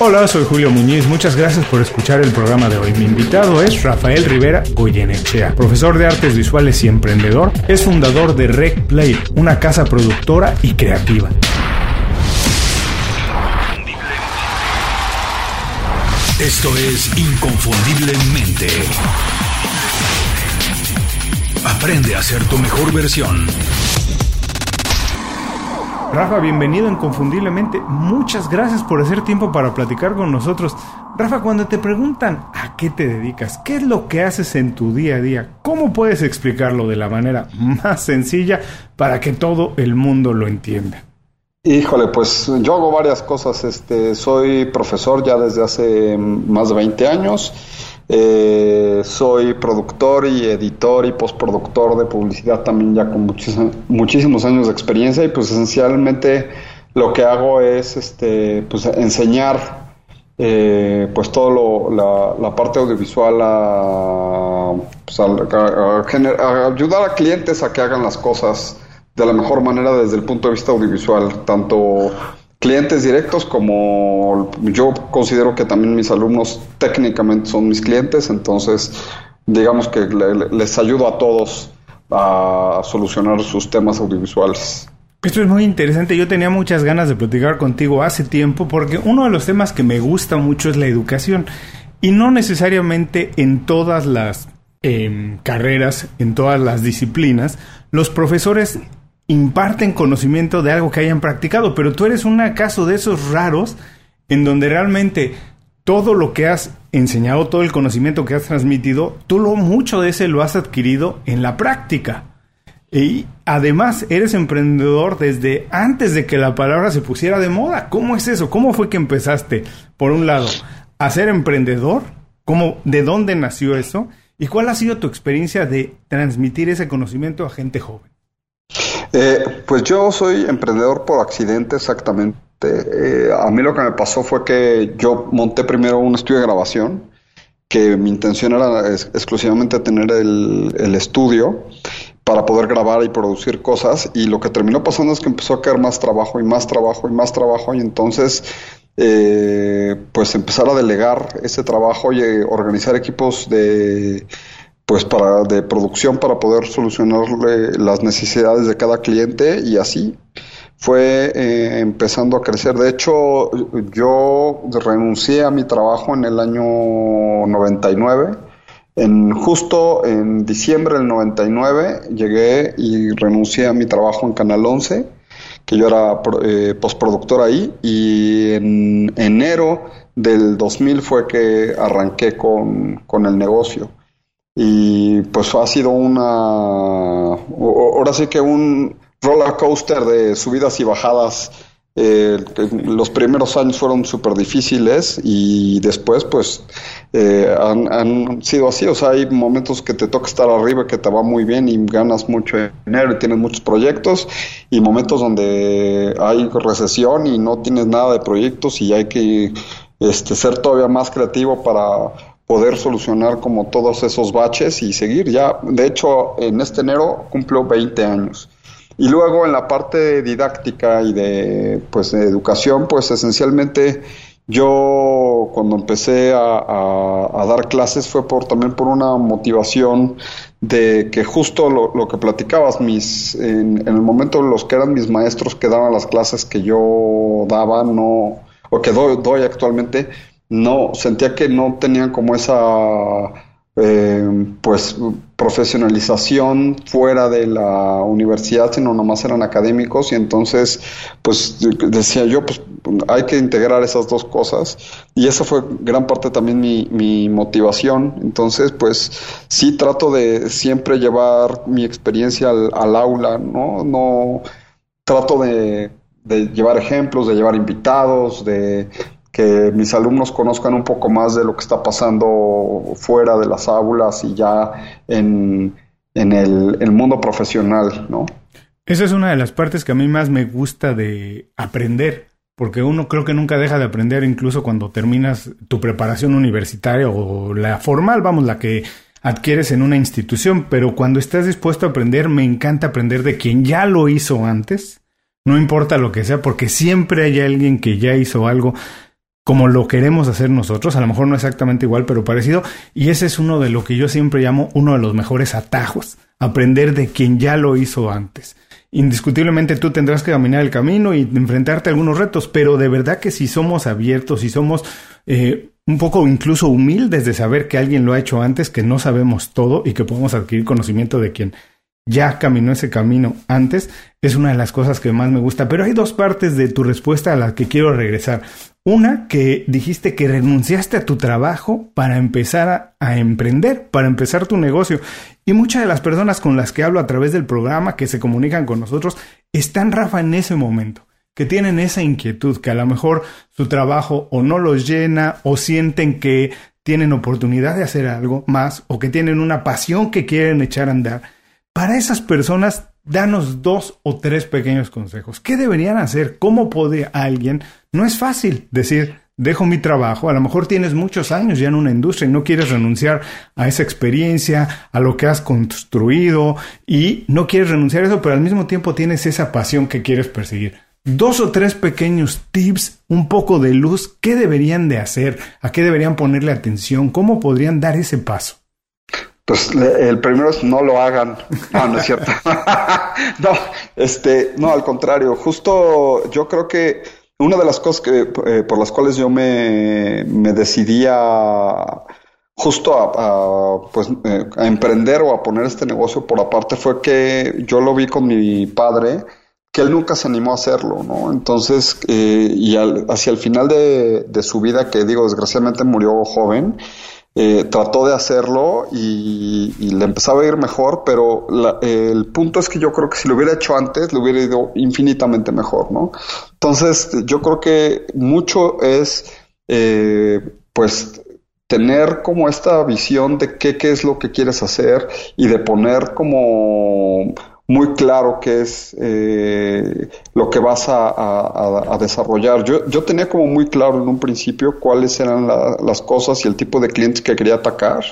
Hola, soy Julio Muñiz. Muchas gracias por escuchar el programa de hoy. Mi invitado es Rafael Rivera Goyenechea, profesor de artes visuales y emprendedor. Es fundador de Rec Play, una casa productora y creativa. Esto es Inconfundiblemente. Aprende a ser tu mejor versión. Rafa, bienvenido inconfundiblemente. Muchas gracias por hacer tiempo para platicar con nosotros. Rafa, cuando te preguntan a qué te dedicas, qué es lo que haces en tu día a día, ¿cómo puedes explicarlo de la manera más sencilla para que todo el mundo lo entienda? Híjole, pues yo hago varias cosas. Este, soy profesor ya desde hace más de 20 años. Eh, soy productor y editor y postproductor de publicidad también ya con muchísimos años de experiencia y pues esencialmente lo que hago es este pues enseñar eh, pues todo lo, la, parte audiovisual a, pues, a, ayudar a clientes a que hagan las cosas de la mejor manera desde el punto de vista audiovisual tanto clientes directos como yo considero que también mis alumnos técnicamente son mis clientes, entonces digamos que les ayudo a todos a solucionar sus temas audiovisuales. Esto es muy interesante. Yo tenía muchas ganas de platicar contigo hace tiempo porque uno de los temas que me gusta mucho es la educación y no necesariamente en todas las em, carreras, en todas las disciplinas, los profesores imparten conocimiento de algo que hayan practicado, pero tú eres un caso de esos raros en donde realmente todo lo que has enseñado, todo el conocimiento que has transmitido, tú lo mucho de ese lo has adquirido en la práctica. Y además eres emprendedor desde antes de que la palabra se pusiera de moda. ¿Cómo es eso? ¿Cómo fue que empezaste, por un lado, a ser emprendedor? ¿Cómo, ¿De dónde nació eso? ¿Y cuál ha sido tu experiencia de transmitir ese conocimiento a gente joven? Eh, pues yo soy emprendedor por accidente exactamente. Eh, a mí lo que me pasó fue que yo monté primero un estudio de grabación, que mi intención era exclusivamente tener el, estudio para poder grabar y producir cosas y lo que terminó pasando es que empezó a caer más trabajo y más trabajo y más trabajo y entonces eh, pues empezar a delegar ese trabajo y organizar equipos de pues para de producción para poder solucionarle las necesidades de cada cliente y así fue eh, empezando a crecer. De hecho, yo renuncié a mi trabajo en el año 99. En, justo en diciembre del 99 llegué y renuncié a mi trabajo en Canal 11, que yo era eh, postproductor ahí, y en enero del 2000 fue que arranqué con, con el negocio y pues ha sido una, ahora sí que un roller coaster de subidas y bajadas. Eh, los primeros años fueron súper difíciles y después pues eh, han, sido así, o sea, hay momentos que te toca estar arriba, que te va muy bien y ganas mucho dinero y tienes muchos proyectos y momentos donde hay recesión y no tienes nada de proyectos y hay que este, ser todavía más creativo para poder solucionar como todos esos baches y seguir. Ya, de hecho, en este enero cumplo 20 años. Y luego en la parte didáctica y de, pues, de educación, pues esencialmente yo cuando empecé a, dar clases fue por también por una motivación de que justo lo, que platicabas, mis, en, en, el momento los que eran mis maestros que daban las clases que yo daba, no, o que doy, doy actualmente, no, sentía que no tenían como esa eh, pues profesionalización fuera de la universidad, sino nomás eran académicos. Y entonces pues decía yo pues hay que integrar esas dos cosas. Y esa fue gran parte también mi, mi motivación, entonces pues sí trato de siempre llevar mi experiencia al, aula, ¿no? No trato de llevar ejemplos, de llevar invitados, de, que mis alumnos conozcan un poco más de lo que está pasando fuera de las aulas y ya en, el, mundo profesional, ¿no? Esa es una de las partes que a mí más me gusta de aprender, porque uno creo que nunca deja de aprender incluso cuando terminas tu preparación universitaria o la formal, vamos, la que adquieres en una institución, pero cuando estás dispuesto a aprender, me encanta aprender de quien ya lo hizo antes, no importa lo que sea, porque siempre hay alguien que ya hizo algo como lo queremos hacer nosotros, a lo mejor no exactamente igual, pero parecido, y ese es uno de lo que yo siempre llamo uno de los mejores atajos, aprender de quien ya lo hizo antes. Indiscutiblemente tú tendrás que caminar el camino y enfrentarte a algunos retos, pero de verdad que si somos abiertos, si somos eh, un poco incluso humildes de saber que alguien lo ha hecho antes, que no sabemos todo y que podemos adquirir conocimiento de quien ya caminó ese camino antes, es una de las cosas que más me gusta. Pero hay dos partes de tu respuesta a las que quiero regresar. Una, que dijiste que renunciaste a tu trabajo para empezar a, emprender, para empezar tu negocio. Y muchas de las personas con las que hablo a través del programa, que se comunican con nosotros, están, Rafa, en ese momento, que tienen esa inquietud, que a lo mejor su trabajo o no los llena o sienten que tienen oportunidad de hacer algo más o que tienen una pasión que quieren echar a andar para esas personas, danos dos o tres pequeños consejos. ¿Qué deberían hacer? ¿Cómo puede alguien? No es fácil decir, dejo mi trabajo, a lo mejor tienes muchos años ya en una industria y no quieres renunciar a esa experiencia, a lo que has construido y no quieres renunciar a eso, pero al mismo tiempo tienes esa pasión que quieres perseguir. Dos o tres pequeños tips, un poco de luz, ¿qué deberían de hacer? ¿A qué deberían ponerle atención? ¿Cómo podrían dar ese paso? Pues el primero es no lo hagan. No, no es cierto. no, este, no, al contrario. Justo yo creo que una de las cosas que, eh, por las cuales yo me, me decidí a justo a, pues, eh, a emprender o a poner este negocio por aparte fue que yo lo vi con mi padre que él nunca se animó a hacerlo, ¿no? Entonces, eh, y hacia el final de, su vida, que digo, desgraciadamente murió joven, eh, trató de hacerlo y, le empezaba a ir mejor, pero el punto es que yo creo que si lo hubiera hecho antes, le hubiera ido infinitamente mejor, ¿no? Entonces, yo creo que mucho es, eh, pues, tener como esta visión de qué, qué es lo que quieres hacer y de poner como muy claro qué es eh, lo que vas a, desarrollar. Yo, yo, tenía como muy claro en un principio cuáles eran las cosas y el tipo de clientes que quería atacar.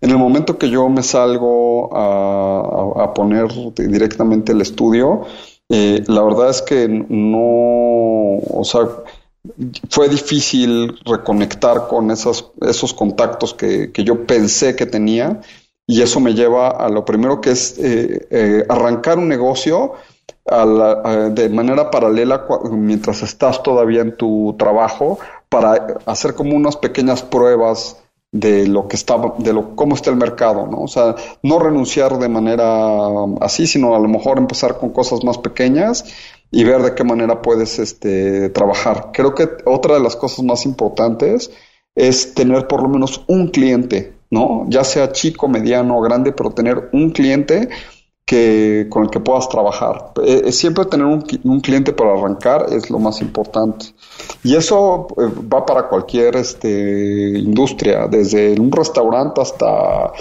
En el momento que yo me salgo a, poner directamente el estudio, eh, la verdad es que no, o sea, fue difícil reconectar con esos, esos contactos que, que yo pensé que tenía y eso me lleva a lo primero que es eh, eh, arrancar un negocio de manera paralela mientras estás todavía en tu trabajo para hacer como unas pequeñas pruebas de lo que está, de lo, cómo está el mercado, ¿no? O sea, no renunciar de manera así, sino a lo mejor empezar con cosas más pequeñas y ver de qué manera puedes este, trabajar. Creo que otra de las cosas más importantes es tener por lo menos un cliente ¿no? Ya sea chico, mediano o grande, pero tener un cliente que, con el que puedas trabajar. Eh, eh, siempre tener un, un, cliente para arrancar es lo más importante. Y eso eh, va para cualquier este, industria, desde un restaurante hasta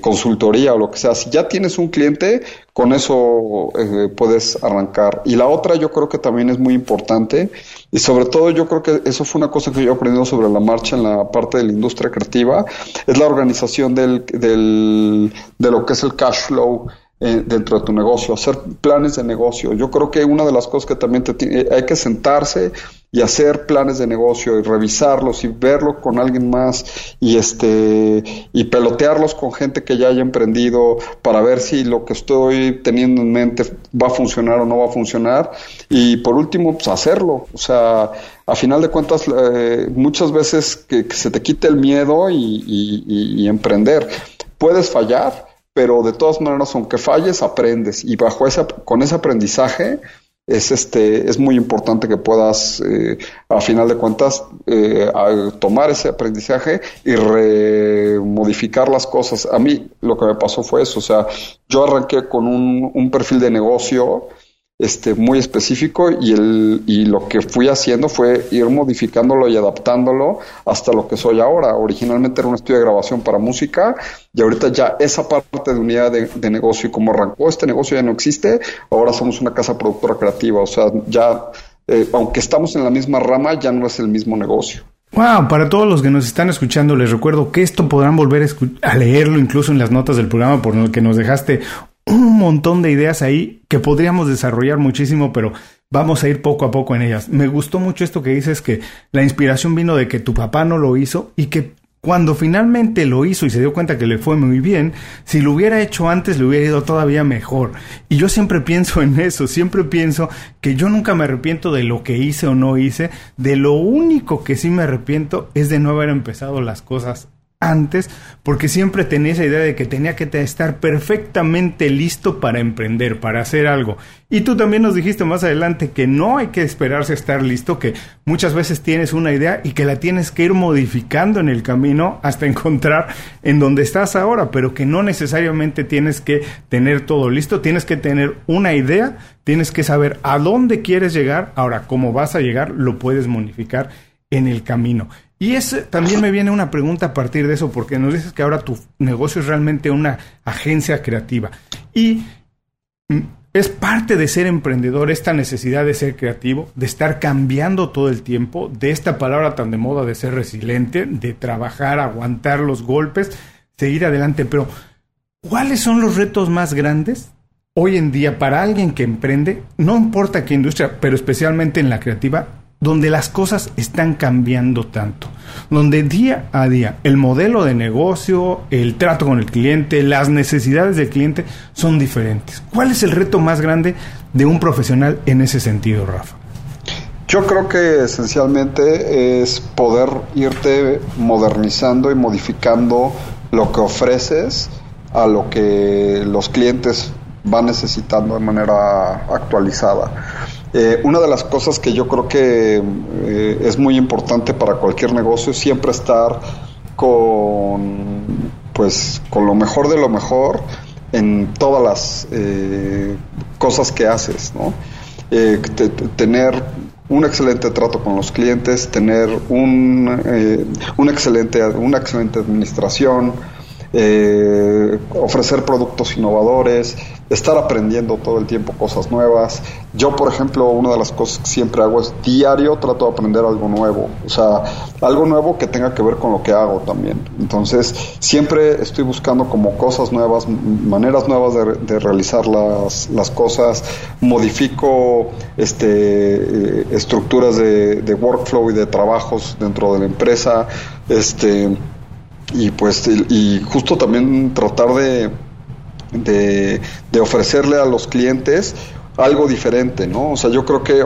consultoría o lo que sea. Si ya tienes un cliente, con eso puedes arrancar. Y la otra yo creo que también es muy importante y sobre todo yo creo que eso fue una cosa que yo he aprendido sobre la marcha en la parte de la industria creativa, es la organización del, del, de lo que es el cash flow eh, dentro de tu negocio, hacer planes de negocio. Yo creo que una de las cosas que también te eh, hay que sentarse y hacer planes de negocio y revisarlos y verlo con alguien más y este y pelotearlos con gente que ya haya emprendido para ver si lo que estoy teniendo en mente va a funcionar o no va a funcionar. Y por último pues hacerlo. O sea a final de cuentas eh, muchas veces que, se te quite el miedo y, y emprender. Puedes fallar pero de todas maneras, aunque falles, aprendes. Y bajo ese, con ese aprendizaje es este es muy importante que puedas eh, a final de cuentas eh, tomar ese aprendizaje y remodificar las cosas. A mí lo que me pasó fue eso o sea yo arranqué con un, un perfil de negocio este, muy específico y, el, y lo que fui haciendo fue ir modificándolo y adaptándolo hasta lo que soy ahora. Originalmente era un estudio de grabación para música y ahorita ya esa parte de unidad de, negocio y como arrancó este negocio ya no existe, ahora somos una casa productora creativa, o sea, ya, eh, aunque estamos en la misma rama, ya no es el mismo negocio. Wow, para todos los que nos están escuchando, les recuerdo que esto podrán volver a, a, leerlo incluso en las notas del programa por lo que nos dejaste un montón de ideas ahí que podríamos desarrollar muchísimo, pero vamos a ir poco a poco en ellas. Me gustó mucho esto que dices que la inspiración vino de que tu papá no lo hizo y que cuando finalmente lo hizo y se dio cuenta que le fue muy bien, si lo hubiera hecho antes le hubiera ido todavía mejor. Y yo siempre pienso en eso, siempre pienso que yo nunca me arrepiento de lo que hice o no hice, de lo único que sí me arrepiento es de no haber empezado las cosas antes, porque siempre tenía esa idea de que tenía que estar perfectamente listo para emprender, para hacer algo. Y tú también nos dijiste más adelante que no hay que esperarse a estar listo, que muchas veces tienes una idea y que la tienes que ir modificando en el camino hasta encontrar en donde estás ahora, pero que no necesariamente tienes que tener todo listo, tienes que tener una idea, tienes que saber a dónde quieres llegar, ahora cómo vas a llegar, lo puedes modificar en el camino. Y es, también me viene una pregunta a partir de eso, porque nos dices que ahora tu negocio es realmente una agencia creativa. Y mm, es parte de ser emprendedor esta necesidad de ser creativo, de estar cambiando todo el tiempo, de esta palabra tan de moda de ser resiliente, de trabajar, aguantar los golpes, seguir adelante. Pero, ¿cuáles son los retos más grandes hoy en día para alguien que emprende? No importa qué industria, pero especialmente en la creativa, donde las cosas están cambiando tanto, donde día a día el modelo de negocio, el trato con el cliente, las necesidades del cliente son diferentes. ¿Cuál es el reto más grande de un profesional en ese sentido, Rafa? Yo creo que esencialmente es poder irte modernizando y modificando lo que ofreces a lo que los clientes van necesitando de manera actualizada. Eh, una de las cosas que yo creo que eh, es muy importante para cualquier negocio es siempre estar con, pues, con lo mejor de lo mejor en todas las eh, cosas que haces, ¿no? tener un excelente trato con los clientes, tener un, un excelente, una excelente administración, eh, ofrecer productos innovadores, estar aprendiendo todo el tiempo cosas nuevas. Yo, por ejemplo, una de las cosas que siempre hago es diario trato de aprender algo nuevo, o sea, algo nuevo que tenga que ver con lo que hago también. Entonces, siempre estoy buscando como cosas nuevas, maneras nuevas de, realizar las, las, cosas, modifico este, eh, estructuras de, de workflow y de trabajos dentro de la empresa, este y pues y justo también tratar de, de, ofrecerle a los clientes algo diferente, ¿no? O sea, yo creo que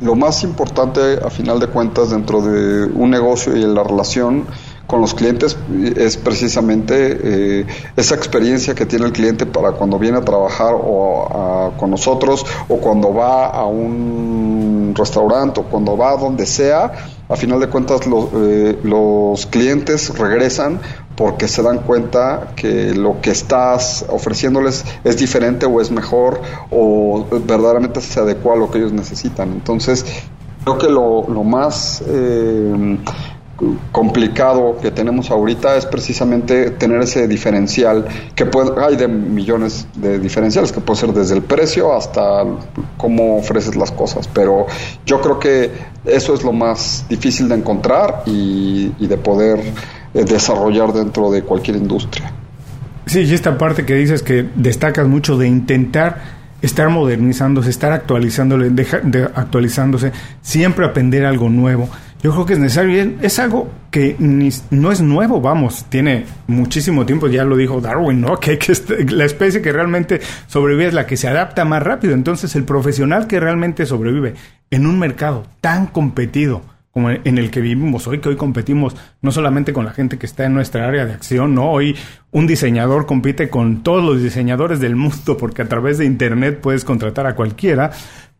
lo más importante a final de cuentas dentro de un negocio y en la relación con los clientes es precisamente eh, esa experiencia que tiene el cliente para cuando viene a trabajar o con nosotros o cuando va a un restaurante o cuando va a donde sea a final de cuentas eh, los clientes regresan porque se dan cuenta que lo que estás ofreciéndoles es diferente o es mejor o verdaderamente se adecua a lo que ellos necesitan. Entonces, creo que lo, más eh, complicado que tenemos ahorita es precisamente tener ese diferencial que puede, hay de millones de diferenciales que puede ser desde el precio hasta cómo ofreces las cosas pero yo creo que eso es lo más difícil de encontrar y, de poder eh, desarrollar dentro de cualquier industria sí y esta parte que dices que destacas mucho de intentar estar modernizándose, estar actualizándole, de actualizándose, siempre aprender algo nuevo. Yo creo que es necesario. Es algo que no es nuevo, vamos, tiene muchísimo tiempo, ya lo dijo Darwin, ¿no? Que, que la especie que realmente sobrevive es la que se adapta más rápido. Entonces, el profesional que realmente sobrevive en un mercado tan competido, como en el que vivimos hoy, que hoy competimos no solamente con la gente que está en nuestra área de acción, no, hoy un diseñador compite con todos los diseñadores del mundo porque a través de internet puedes contratar a cualquiera,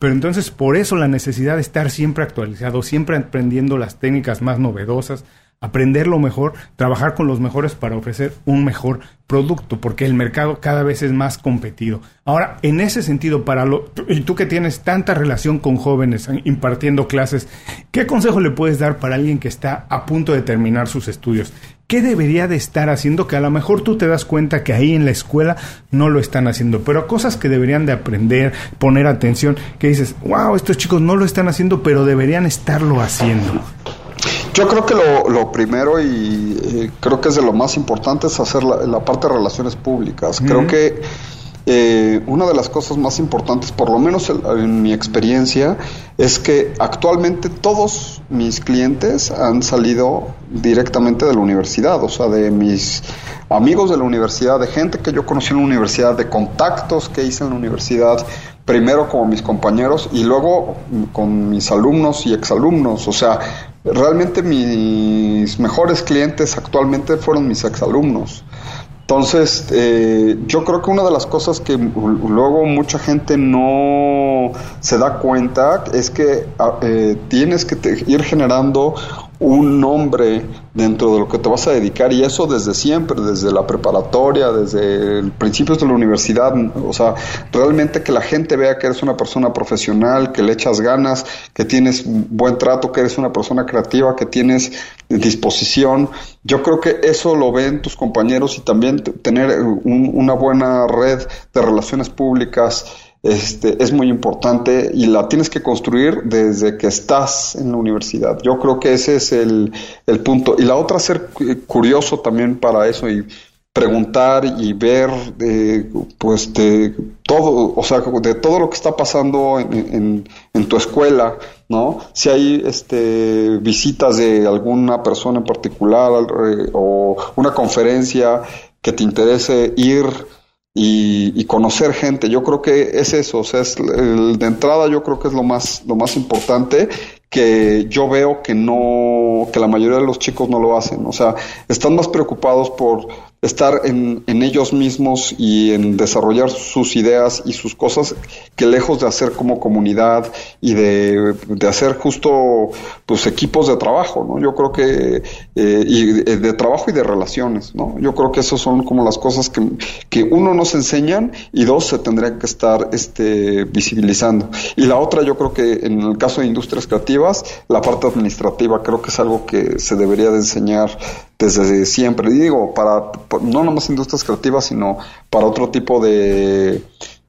pero entonces por eso la necesidad de estar siempre actualizado, siempre aprendiendo las técnicas más novedosas, aprender lo mejor, trabajar con los mejores para ofrecer un mejor producto, porque el mercado cada vez es más competido. Ahora, en ese sentido, para lo, y tú que tienes tanta relación con jóvenes impartiendo clases, ¿qué consejo le puedes dar para alguien que está a punto de terminar sus estudios? ¿Qué debería de estar haciendo? Que a lo mejor tú te das cuenta que ahí en la escuela no lo están haciendo, pero cosas que deberían de aprender, poner atención, que dices, wow, estos chicos no lo están haciendo, pero deberían estarlo haciendo. Yo creo que lo, primero y creo que es de lo más importante es hacer la, parte de relaciones públicas. Creo que eh, una de las cosas más importantes, por lo menos en, mi experiencia, es que actualmente todos mis clientes han salido directamente de la universidad, o sea, de mis amigos de la universidad, de gente que yo conocí en la universidad, de contactos que hice en la universidad, primero como mis compañeros y luego con mis alumnos y exalumnos, o sea, realmente mis mejores clientes actualmente fueron mis exalumnos. Entonces, eh, yo creo que una de las cosas que luego mucha gente no se da cuenta es que ah, eh, tienes que ir generando un nombre dentro de lo que te vas a dedicar y eso desde siempre, desde la preparatoria, desde el principios de la universidad, o sea, realmente que la gente vea que eres una persona profesional, que le echas ganas, que tienes buen trato, que eres una persona creativa, que tienes disposición. Yo creo que eso lo ven tus compañeros y también tener una buena red de relaciones públicas este, es muy importante y la tienes que construir desde que estás en la universidad. Yo creo que ese es el, punto. Y la otra, ser curioso también para eso y preguntar y ver eh, pues de todo, o sea, de todo lo que está pasando en, en, tu escuela, ¿no? Si hay este, visitas de alguna persona en particular o una conferencia que te interese ir y, conocer gente. Yo creo que es eso, o sea, es de entrada yo creo que es lo más, lo más importante que yo veo que no, que la mayoría de los chicos no lo hacen. O sea, están más preocupados por estar en, en, ellos mismos y en desarrollar sus ideas y sus cosas que lejos de hacer como comunidad y de, de hacer justo pues equipos de trabajo, ¿no? Yo creo que eh, y de, trabajo y de relaciones, ¿no? Yo creo que esas son como las cosas que, que uno nos enseñan y dos se tendrían que estar este, visibilizando. Y la otra yo creo que en el caso de industrias creativas, la parte administrativa creo que es algo que se debería de enseñar desde siempre. Y digo, para, no nomás industrias creativas, sino para otro tipo de,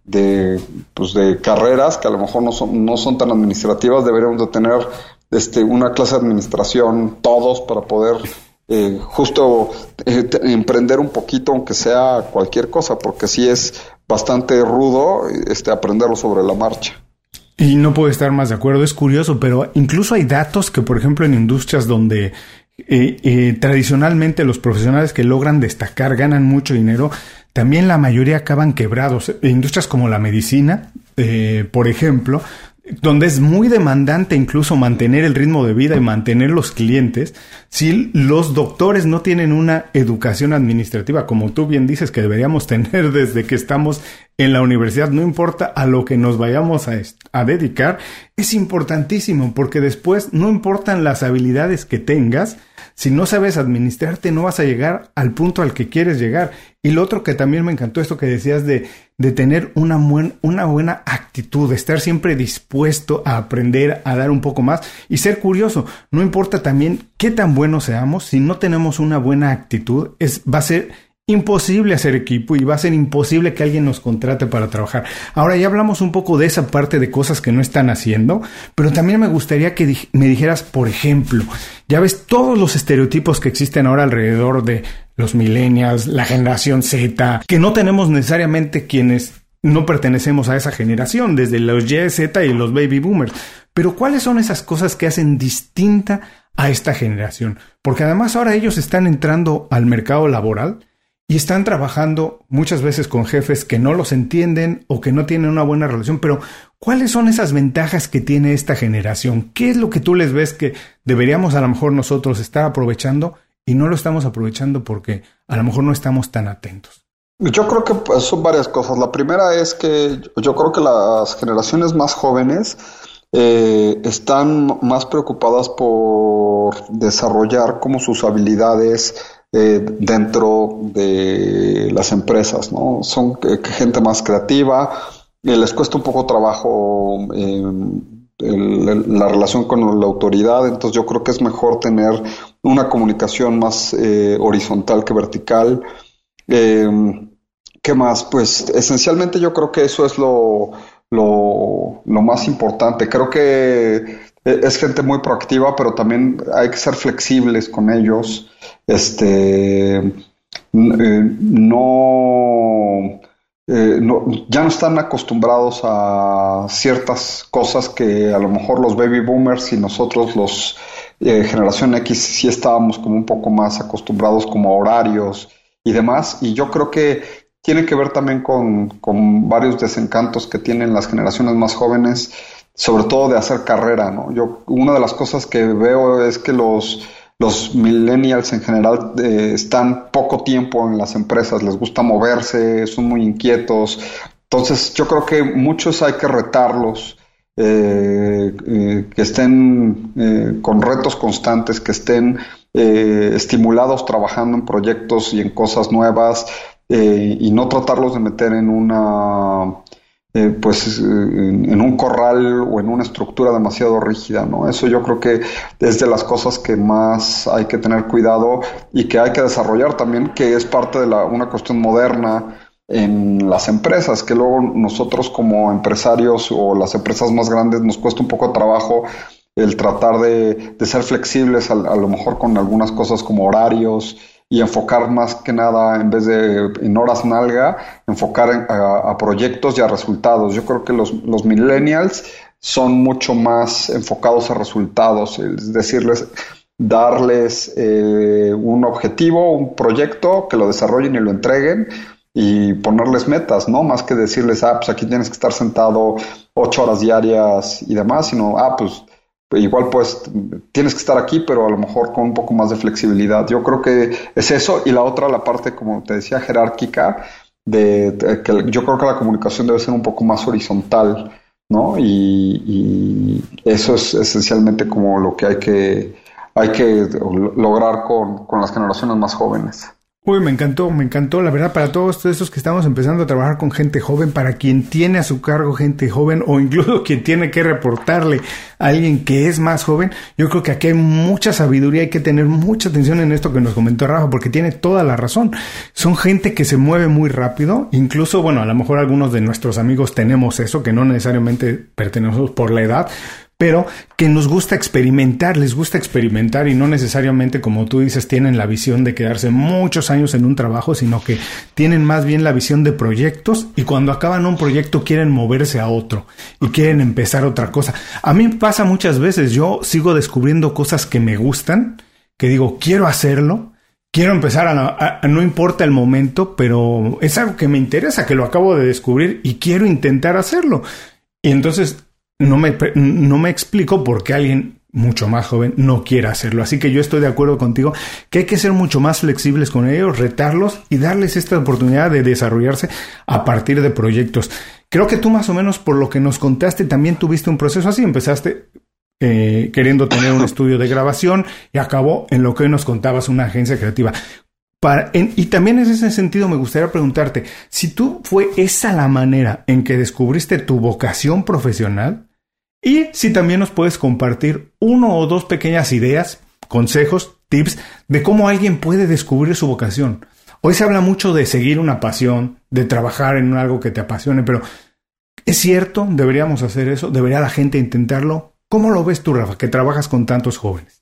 de, pues de carreras que a lo mejor no son, no son tan administrativas, deberíamos de tener este, una clase de administración todos para poder eh, justo eh, emprender un poquito, aunque sea cualquier cosa, porque sí es bastante rudo este, aprenderlo sobre la marcha. Y no puedo estar más de acuerdo, es curioso, pero incluso hay datos que, por ejemplo, en industrias donde eh, eh, tradicionalmente los profesionales que logran destacar ganan mucho dinero, también la mayoría acaban quebrados. Industrias como la medicina, eh, por ejemplo, donde es muy demandante incluso mantener el ritmo de vida y mantener los clientes, si los doctores no tienen una educación administrativa, como tú bien dices que deberíamos tener desde que estamos en la universidad, no importa a lo que nos vayamos a, a dedicar, es importantísimo porque después no importan las habilidades que tengas, si no sabes administrarte no vas a llegar al punto al que quieres llegar. Y lo otro que también me encantó esto que decías de, de tener una, una buena actitud, de estar siempre dispuesto a aprender, a dar un poco más y ser curioso. No importa también qué tan buenos seamos, si no tenemos una buena actitud, es, va a ser imposible hacer equipo y va a ser imposible que alguien nos contrate para trabajar. Ahora ya hablamos un poco de esa parte de cosas que no están haciendo, pero también me gustaría que me dijeras, por ejemplo, ya ves todos los estereotipos que existen ahora alrededor de los millennials, la generación Z, que no tenemos necesariamente quienes no pertenecemos a esa generación, desde los Y, Z y los baby boomers. Pero ¿cuáles son esas cosas que hacen distinta a esta generación? Porque además ahora ellos están entrando al mercado laboral y están trabajando muchas veces con jefes que no los entienden o que no tienen una buena relación, pero ¿cuáles son esas ventajas que tiene esta generación? ¿Qué es lo que tú les ves que deberíamos a lo mejor nosotros estar aprovechando y no lo estamos aprovechando porque a lo mejor no estamos tan atentos? Yo creo que pues, son varias cosas. La primera es que yo creo que las generaciones más jóvenes eh, están más preocupadas por desarrollar como sus habilidades eh, dentro de las empresas, ¿no? Son eh, gente más creativa, eh, les cuesta un poco trabajo la relación con la autoridad, entonces yo creo que es mejor tener una comunicación más horizontal que vertical. ¿Qué más? Pues esencialmente yo creo que eso es lo, lo, lo más importante. Creo que es gente muy proactiva, pero también hay que ser flexibles con ellos este, eh, no, eh, no, ya no están acostumbrados a ciertas cosas que a lo mejor los baby boomers y nosotros los eh, generación X sí estábamos como un poco más acostumbrados como a horarios y demás. Y yo creo que tiene que ver también con, con varios desencantos que tienen las generaciones más jóvenes, sobre todo de hacer carrera, ¿no? Yo, una de las cosas que veo es que los los millennials en general eh, están poco tiempo en las empresas, les gusta moverse, son muy inquietos. Entonces yo creo que muchos hay que retarlos, eh, eh, que estén con retos constantes, que estén estimulados trabajando en proyectos y en cosas nuevas y no tratarlos de meter en una eh, pues en, un corral o en una estructura demasiado rígida, ¿no? Eso yo creo que es de las cosas que más hay que tener cuidado y que hay que desarrollar también, que es parte de la, una cuestión moderna en las empresas, que luego nosotros como empresarios o las empresas más grandes nos cuesta un poco de trabajo el tratar de, ser flexibles a, lo mejor con algunas cosas como horarios, y enfocar más que nada, en vez de en horas nalga, enfocar a, proyectos y a resultados. Yo creo que los, los millennials son mucho más enfocados a resultados, es decirles, darles eh, un objetivo, un proyecto, que lo desarrollen y lo entreguen y ponerles metas, ¿no? Más que decirles, ah, pues aquí tienes que estar sentado ocho horas diarias y demás, sino, ah, pues igual pues tienes que estar aquí, pero a lo mejor con un poco más de flexibilidad. Yo creo que es eso y la otra, la parte, como te decía, jerárquica, de, que yo creo que la comunicación debe ser un poco más horizontal, ¿no? Y, eso es esencialmente como lo que hay que, hay que lograr con, con las generaciones más jóvenes. Uy, me encantó, me encantó. La verdad, para todos estos que estamos empezando a trabajar con gente joven, para quien tiene a su cargo gente joven o incluso quien tiene que reportarle a alguien que es más joven, yo creo que aquí hay mucha sabiduría, hay que tener mucha atención en esto que nos comentó Rafa, porque tiene toda la razón. Son gente que se mueve muy rápido, incluso, bueno, a lo mejor algunos de nuestros amigos tenemos eso, que no necesariamente pertenecemos por la edad, pero que nos gusta experimentar, les gusta experimentar y no necesariamente, como tú dices, tienen la visión de quedarse muchos años en un trabajo, sino que tienen más bien la visión de proyectos y cuando acaban un proyecto quieren moverse a otro y quieren empezar otra cosa. A mí pasa muchas veces, yo sigo descubriendo cosas que me gustan, que digo, quiero hacerlo, quiero empezar a, no importa el momento, pero es algo que me interesa, que lo acabo de descubrir y quiero intentar hacerlo. Y entonces no me, no me explico por qué alguien mucho más joven no quiera hacerlo. Así que yo estoy de acuerdo contigo que hay que ser mucho más flexibles con ellos, retarlos y darles esta oportunidad de desarrollarse a partir de proyectos. Creo que tú más o menos por lo que nos contaste también tuviste un proceso así, empezaste eh, queriendo tener un estudio de grabación y acabó en lo que hoy nos contabas una agencia creativa y también en ese sentido me gustaría preguntarte, si tú fue esa la manera en que descubriste tu vocación profesional y si también nos puedes compartir uno o dos pequeñas ideas, consejos, tips de cómo alguien puede descubrir su vocación. Hoy se habla mucho de seguir una pasión, de trabajar en algo que te apasione, pero ¿es cierto? ¿Deberíamos hacer eso? ¿Debería la gente intentarlo? ¿Cómo lo ves tú, Rafa, que trabajas con tantos jóvenes?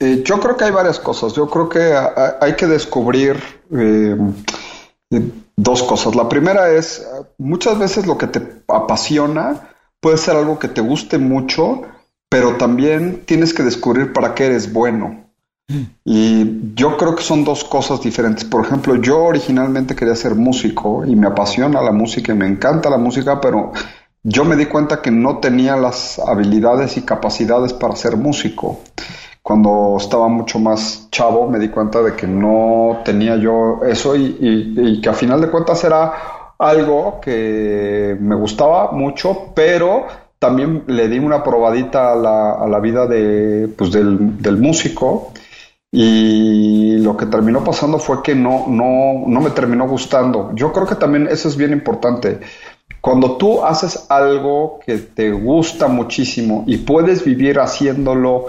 Eh, yo creo que hay varias cosas. Yo creo que hay que descubrir eh, dos cosas. La primera es, muchas veces lo que te apasiona puede ser algo que te guste mucho, pero también tienes que descubrir para qué eres bueno. Mm. Y yo creo que son dos cosas diferentes. Por ejemplo, yo originalmente quería ser músico y me apasiona la música y me encanta la música, pero yo me di cuenta que no tenía las habilidades y capacidades para ser músico cuando estaba mucho más chavo me di cuenta de que no tenía yo eso y, que a final de cuentas era algo que me gustaba mucho, pero también le di una probadita a la, a la vida de, pues del, del, músico y lo que terminó pasando fue que no, no, no me terminó gustando. Yo creo que también eso es bien importante. Cuando tú haces algo que te gusta muchísimo y puedes vivir haciéndolo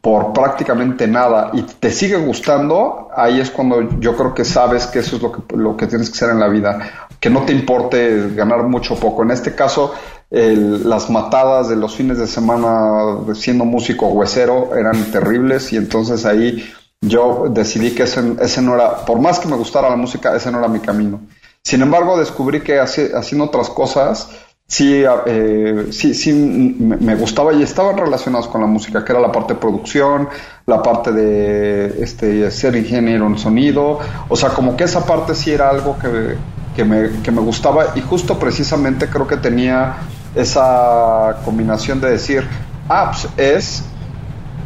por prácticamente nada y te sigue gustando, ahí es cuando yo creo que sabes que eso es lo que, lo que tienes que hacer en la vida, que no te importe ganar mucho o poco. En este caso, las matadas de los fines de semana siendo músico huesero eran terribles y entonces ahí yo decidí que ese, ese no era, por más que me gustara la música, ese no era mi camino. Sin embargo, descubrí que haciendo otras cosas, sí, eh, sí, sí me, gustaba y estaban relacionados con la música, que era la parte de producción, la parte de este, ser ingeniero en sonido, o sea, como que esa parte sí era algo que, que, me, que me gustaba y justo precisamente creo que tenía esa combinación de decir, ah, pues es,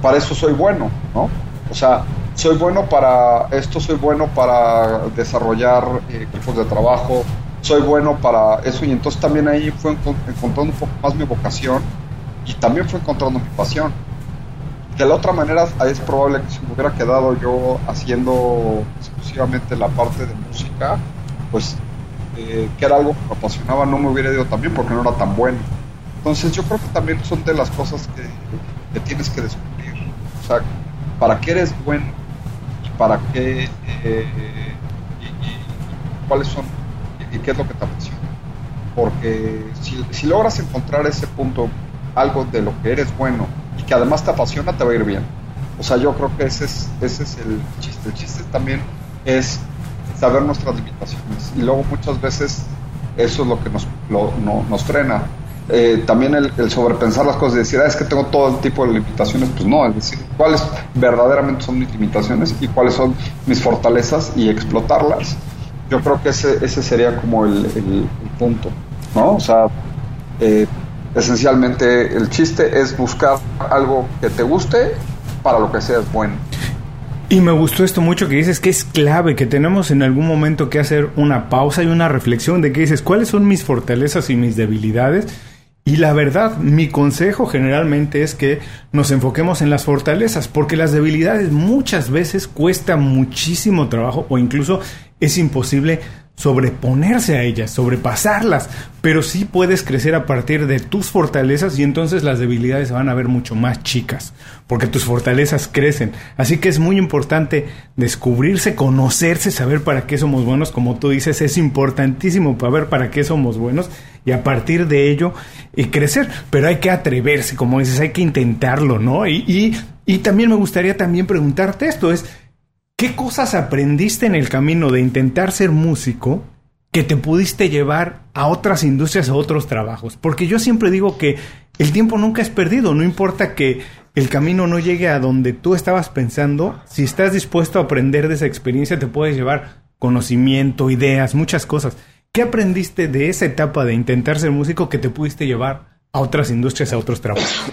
para eso soy bueno, ¿no? O sea, soy bueno para esto, soy bueno para desarrollar eh, equipos de trabajo, soy bueno para eso y entonces también ahí fue encontrando un poco más mi vocación y también fue encontrando mi pasión. De la otra manera es probable que si me hubiera quedado yo haciendo exclusivamente la parte de música, pues eh, que era algo que me apasionaba, no me hubiera ido tan bien porque no era tan bueno. Entonces yo creo que también son de las cosas que, que tienes que descubrir. O sea, ¿para qué eres bueno? ¿Y para qué? Eh, y, cuáles son? Y, qué es lo que te apasiona? Porque si, si logras encontrar ese punto, algo de lo que eres bueno y que además te apasiona, te va a ir bien. O sea, yo creo que ese es, ese es el chiste. El chiste también es saber nuestras limitaciones. Y luego muchas veces eso es lo que nos, no, nos frena. Eh, también el, sobrepensar las cosas y decir, ah, es que tengo todo el tipo de limitaciones, pues no, es decir, cuáles verdaderamente son mis limitaciones y cuáles son mis fortalezas y explotarlas. Yo creo que ese, ese sería como el, el, punto, ¿no? O sea, eh, esencialmente el chiste es buscar algo que te guste para lo que seas bueno. Y me gustó esto mucho que dices que es clave, que tenemos en algún momento que hacer una pausa y una reflexión de que dices, ¿cuáles son mis fortalezas y mis debilidades? Y la verdad, mi consejo generalmente es que nos enfoquemos en las fortalezas, porque las debilidades muchas veces cuesta muchísimo trabajo o incluso es imposible sobreponerse a ellas, sobrepasarlas, pero sí puedes crecer a partir de tus fortalezas y entonces las debilidades van a ver mucho más chicas, porque tus fortalezas crecen. Así que es muy importante descubrirse, conocerse, saber para qué somos buenos, como tú dices, es importantísimo para ver para qué somos buenos y a partir de ello y crecer, pero hay que atreverse, como dices, hay que intentarlo, ¿no? Y, y, y también me gustaría también preguntarte esto, es ¿Qué cosas aprendiste en el camino de intentar ser músico que te pudiste llevar a otras industrias, a otros trabajos? Porque yo siempre digo que el tiempo nunca es perdido, no importa que el camino no llegue a donde tú estabas pensando, si estás dispuesto a aprender de esa experiencia te puedes llevar conocimiento, ideas, muchas cosas. ¿Qué aprendiste de esa etapa de intentar ser músico que te pudiste llevar a otras industrias, a otros trabajos?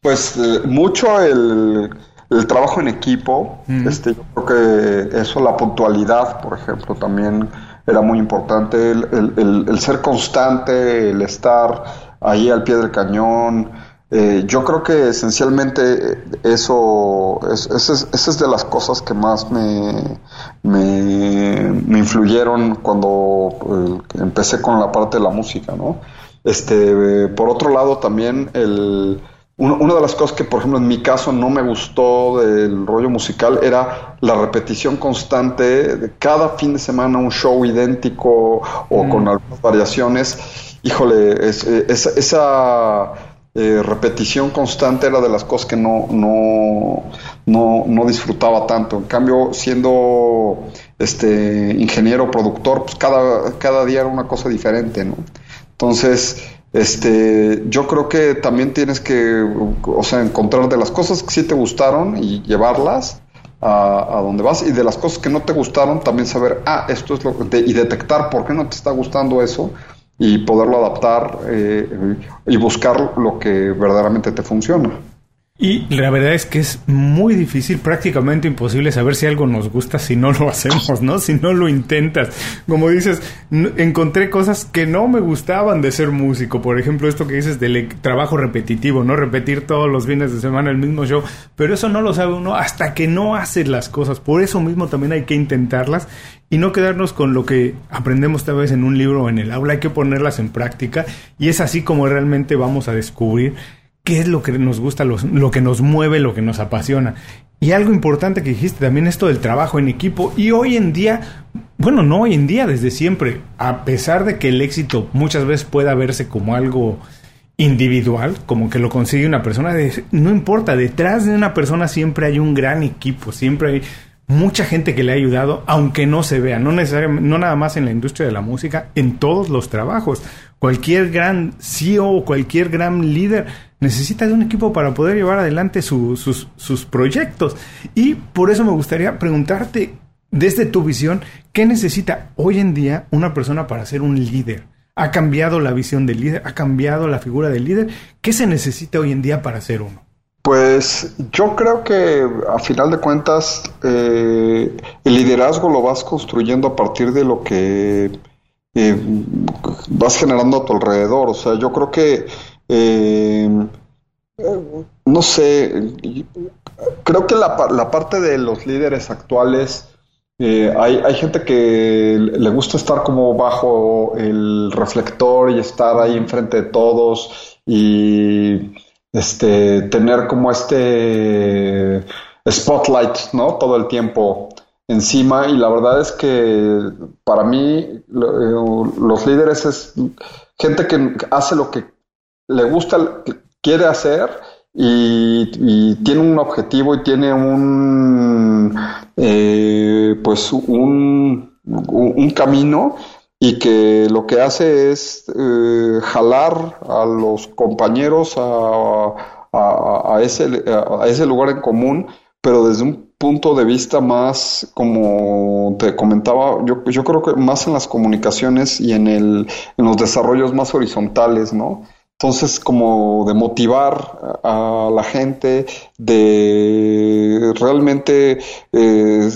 Pues eh, mucho el el trabajo en equipo, este, yo creo que eso, la puntualidad, por ejemplo, también era muy importante, el, ser constante, el estar ahí al pie del cañón. Eh, yo creo que esencialmente eso, es, esa es, de las cosas que más me, me, influyeron cuando eh, empecé con la parte de la música, ¿no? Este, por otro lado, también el una de las cosas que, por ejemplo, en mi caso no me gustó del rollo musical era la repetición constante de cada fin de semana un show idéntico o mm. con algunas variaciones. Híjole, esa eh, repetición constante era de las cosas que no, no, no, no disfrutaba tanto. En cambio, siendo este ingeniero productor, pues cada, cada día era una cosa diferente, ¿no? Entonces, este, yo creo que también tienes que, o sea, encontrar de las cosas que sí te gustaron y llevarlas a, donde vas y de las cosas que no te gustaron también saber, ah, esto es lo que, y detectar por qué no te está gustando eso y poderlo adaptar eh, y buscar lo que verdaderamente te funciona. Y la verdad es que es muy difícil, prácticamente imposible saber si algo nos gusta si no lo hacemos, ¿no? Si no lo intentas. Como dices, encontré cosas que no me gustaban de ser músico. Por ejemplo, esto que dices del trabajo repetitivo, ¿no? Repetir todos los fines de semana el mismo show. Pero eso no lo sabe uno hasta que no hace las cosas. Por eso mismo también hay que intentarlas y no quedarnos con lo que aprendemos tal vez en un libro o en el aula. Hay que ponerlas en práctica y es así como realmente vamos a descubrir qué es lo que nos gusta, lo, que nos mueve, lo que nos apasiona. Y algo importante que dijiste también esto del trabajo en equipo. Y hoy en día, bueno, no hoy en día, desde siempre, a pesar de que el éxito muchas veces pueda verse como algo individual, como que lo consigue una persona, no importa, detrás de una persona siempre hay un gran equipo, siempre hay mucha gente que le ha ayudado, aunque no se vea, no necesariamente, no nada más en la industria de la música, en todos los trabajos. Cualquier gran CEO o cualquier gran líder necesita de un equipo para poder llevar adelante sus, sus proyectos. Y por eso me gustaría preguntarte, desde tu visión, ¿qué necesita hoy en día una persona para ser un líder? ¿Ha cambiado la visión del líder? ¿Ha cambiado la figura del líder? ¿Qué se necesita hoy en día para ser uno? Pues yo creo que a final de cuentas eh, el liderazgo lo vas construyendo a partir de lo que eh, vas generando a tu alrededor. O sea, yo creo que, eh, no sé, creo que la, la, parte de los líderes actuales, hay, hay gente que le gusta estar como bajo el reflector y estar ahí enfrente de todos y este, tener como este spotlight, ¿no? Todo el tiempo encima y la verdad es que para mí eh, los líderes es gente que hace lo que le gusta, quiere hacer y, tiene un objetivo y tiene un eh, pues un, un camino y que lo que hace es eh, jalar a los compañeros a, ese, a ese lugar en común, pero desde un punto de vista más, como te comentaba, yo, yo creo que más en las comunicaciones y en, el, en los desarrollos más horizontales, ¿no? Entonces, como de motivar a la gente, de realmente eh,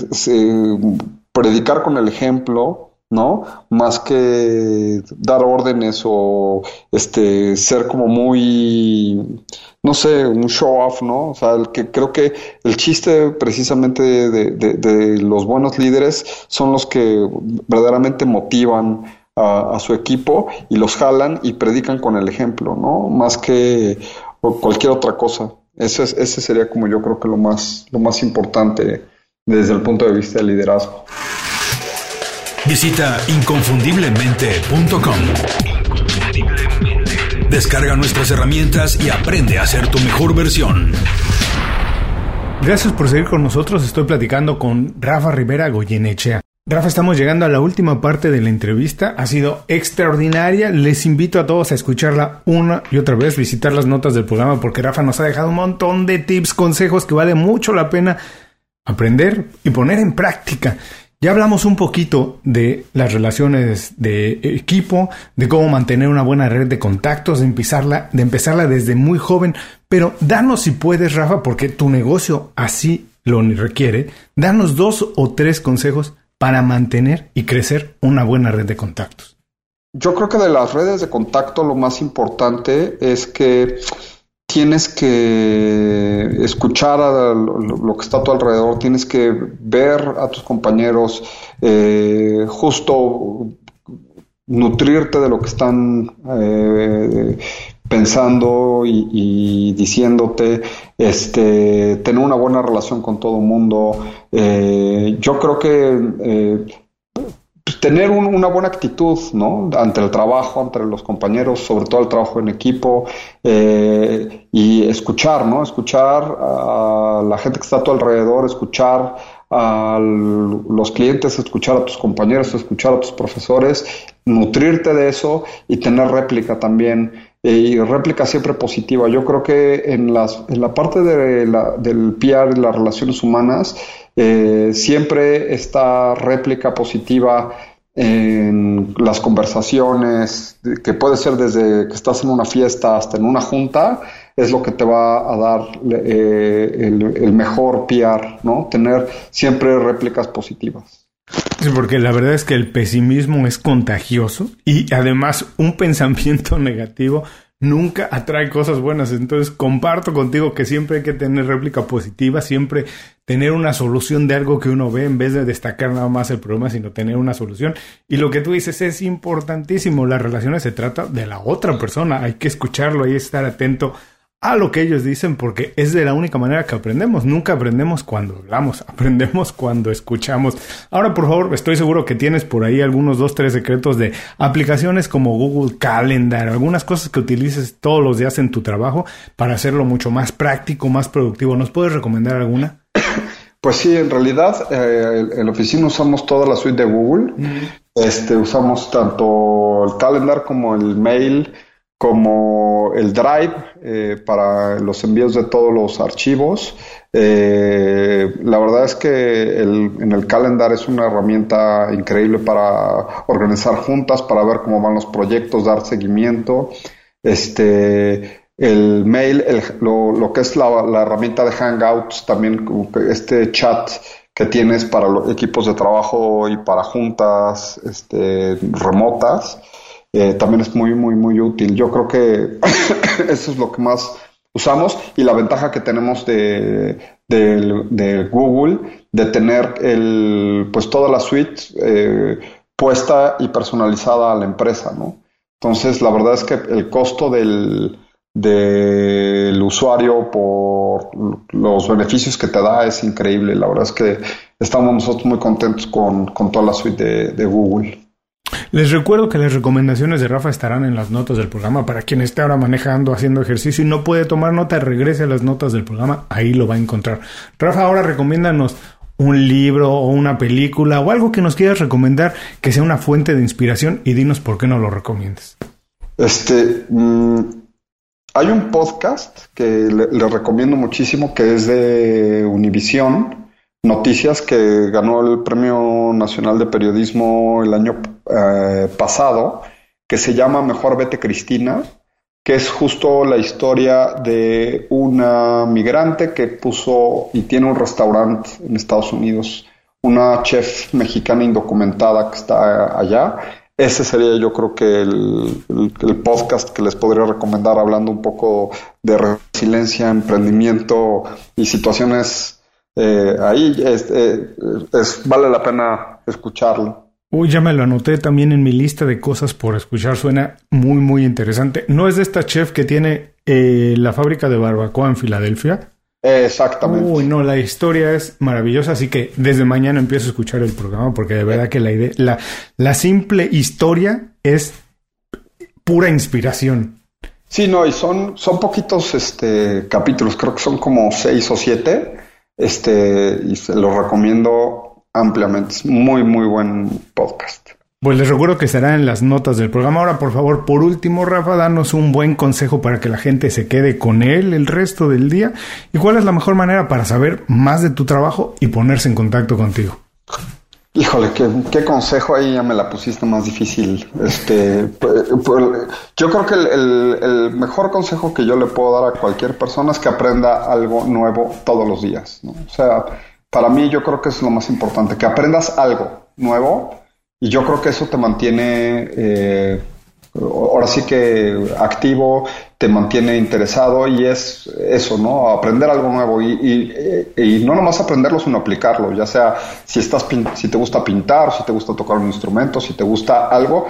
predicar con el ejemplo, ¿no? Más que dar órdenes o este ser como muy no sé, un show off, ¿no? O sea, el que creo que el chiste precisamente de, los buenos líderes son los que verdaderamente motivan a, su equipo y los jalan y predican con el ejemplo, ¿no? Más que cualquier otra cosa. Ese, ese sería como yo creo que lo más, lo más importante desde el punto de vista del liderazgo. Visita inconfundiblemente.com. Descarga nuestras herramientas y aprende a ser tu mejor versión. Gracias por seguir con nosotros. Estoy platicando con Rafa Rivera Goyenechea. Rafa, estamos llegando a la última parte de la entrevista. Ha sido extraordinaria. Les invito a todos a escucharla una y otra vez, visitar las notas del programa, porque Rafa nos ha dejado un montón de tips, consejos que vale mucho la pena aprender y poner en práctica. Ya hablamos un poquito de las relaciones de equipo, de cómo mantener una buena red de contactos, de empezarla, de empezarla desde muy joven, pero danos si puedes, Rafa, porque tu negocio así lo requiere, danos dos o tres consejos para mantener y crecer una buena red de contactos. Yo creo que de las redes de contacto lo más importante es que tienes que escuchar a lo, que está a tu alrededor, tienes que ver a tus compañeros, eh, justo nutrirte de lo que están eh, pensando y, diciéndote, este, tener una buena relación con todo el mundo. Eh, yo creo que pues, tener una buena actitud, ¿no? Ante el trabajo, ante los compañeros, sobre todo el trabajo en equipo, eh, y escuchar, ¿no? Escuchar a la gente que está a tu alrededor, escuchar a los clientes, escuchar a tus compañeros, escuchar a tus profesores, nutrirte de eso y tener réplica también. Y réplica siempre positiva. Yo creo que en, las, en la parte de la, del PR y las relaciones humanas, eh, siempre esta réplica positiva en las conversaciones, que puede ser desde que estás en una fiesta hasta en una junta, es lo que te va a dar eh, el, mejor PR, ¿no? Tener siempre réplicas positivas. Sí, porque la verdad es que el pesimismo es contagioso y además un pensamiento negativo nunca atrae cosas buenas. Entonces comparto contigo que siempre hay que tener réplica positiva, siempre tener una solución de algo que uno ve en vez de destacar nada más el problema, sino tener una solución. Y lo que tú dices es importantísimo. Las relaciones se trata de la otra persona. Hay que escucharlo, hay que estar atento a lo que ellos dicen porque es de la única manera que aprendemos. Nunca aprendemos cuando hablamos, aprendemos cuando escuchamos. Ahora, por favor, estoy seguro que tienes por ahí algunos dos, tres secretos de aplicaciones como Google Calendar, algunas cosas que utilices todos los días en tu trabajo para hacerlo mucho más práctico, más productivo. ¿Nos puedes recomendar alguna? Pues sí, en realidad eh, en la oficina usamos toda la suite de Google. Este, usamos tanto el calendar como el mail, como el Drive eh, para los envíos de todos los archivos. Eh, la verdad es que en el calendar es una herramienta increíble para organizar juntas, para ver cómo van los proyectos, dar seguimiento. Este, el mail, lo, que es la, la, herramienta de Hangouts, también este chat que tienes para los equipos de trabajo y para juntas este, remotas. Eh, también es muy, muy, muy útil. Yo creo que eso es lo que más usamos y la ventaja que tenemos de, Google de tener el, pues toda la suite eh, puesta y personalizada a la empresa, ¿no? Entonces, la verdad es que el costo del, del usuario por los beneficios que te da es increíble. La verdad es que estamos nosotros muy contentos con, con toda la suite de Google. Les recuerdo que las recomendaciones de Rafa estarán en las notas del programa para quien esté ahora manejando, haciendo ejercicio y no puede tomar nota, regrese a las notas del programa, ahí lo va a encontrar. Rafa, ahora recomiéndanos un libro o una película o algo que nos quieras recomendar que sea una fuente de inspiración y dinos por qué no lo recomiendas. Este, mm, hay un podcast que le, recomiendo muchísimo que es de Univisión Noticias que ganó el Premio Nacional de Periodismo el año eh, pasado, que se llama Mejor Vete Cristina, que es justo la historia de una migrante que puso y tiene un restaurante en Estados Unidos, una chef mexicana indocumentada que está allá. Ese sería yo creo que el, podcast que les podría recomendar hablando un poco de resiliencia, emprendimiento y situaciones eh, ahí eh, es, vale la pena escucharlo. Uy, ya me lo anoté también en mi lista de cosas por escuchar. Suena muy, muy interesante. ¿No es de esta chef que tiene eh, la fábrica de barbacoa en Filadelfia? Exactamente. Uy, no, la historia es maravillosa, así que desde mañana empiezo a escuchar el programa porque de verdad que la idea, la, la simple historia es pura inspiración. Sí, no, y son, son poquitos este, capítulos, creo que son como seis o siete este, y se lo recomiendo ampliamente. Es muy, muy buen podcast. Pues les recuerdo que estará en las notas del programa. Ahora, por favor, por último, Rafa, danos un buen consejo para que la gente se quede con él el resto del día. ¿Y cuál es la mejor manera para saber más de tu trabajo y ponerse en contacto contigo? Híjole, qué, consejo ahí ya me la pusiste más difícil. Este, pues, pues, yo creo que el, mejor consejo que yo le puedo dar a cualquier persona es que aprenda algo nuevo todos los días. O sea, para mí yo creo que es lo más importante, que aprendas algo nuevo y yo creo que eso te mantiene eh, ahora sí que activo, te mantiene interesado y es eso, ¿no? Aprender algo nuevo y, y, no nomás aprenderlo, sino aplicarlo, ya sea si, estás si te gusta pintar, si te gusta tocar un instrumento, si te gusta algo,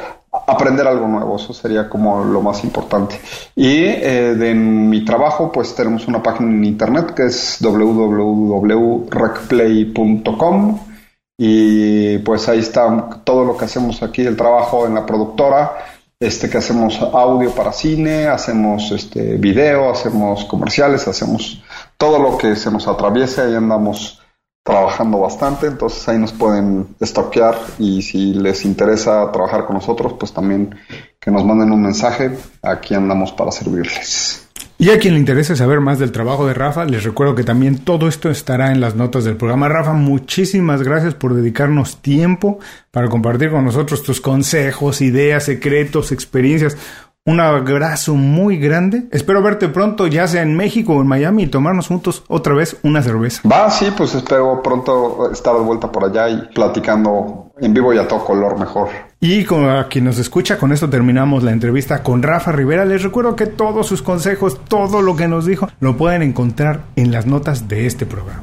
aprender algo nuevo, eso sería como lo más importante. Y eh, de mi trabajo, pues tenemos una página en internet que es www.recplay.com y pues ahí está todo lo que hacemos aquí, el trabajo en la productora este, que hacemos audio para cine, hacemos este, video, hacemos comerciales, hacemos todo lo que se nos atraviesa y andamos trabajando bastante, entonces ahí nos pueden estoquear y si les interesa trabajar con nosotros, pues también que nos manden un mensaje, aquí andamos para servirles. Y a quien le interese saber más del trabajo de Rafa, les recuerdo que también todo esto estará en las notas del programa. Rafa, muchísimas gracias por dedicarnos tiempo para compartir con nosotros tus consejos, ideas, secretos, experiencias. Un abrazo muy grande. Espero verte pronto, ya sea en México o en Miami, y tomarnos juntos otra vez una cerveza. Va, sí, pues espero pronto estar de vuelta por allá y platicando en vivo y a todo color mejor. Y con a quien nos escucha, con esto terminamos la entrevista con Rafa Rivera. Les recuerdo que todos sus consejos, todo lo que nos dijo, lo pueden encontrar en las notas de este programa.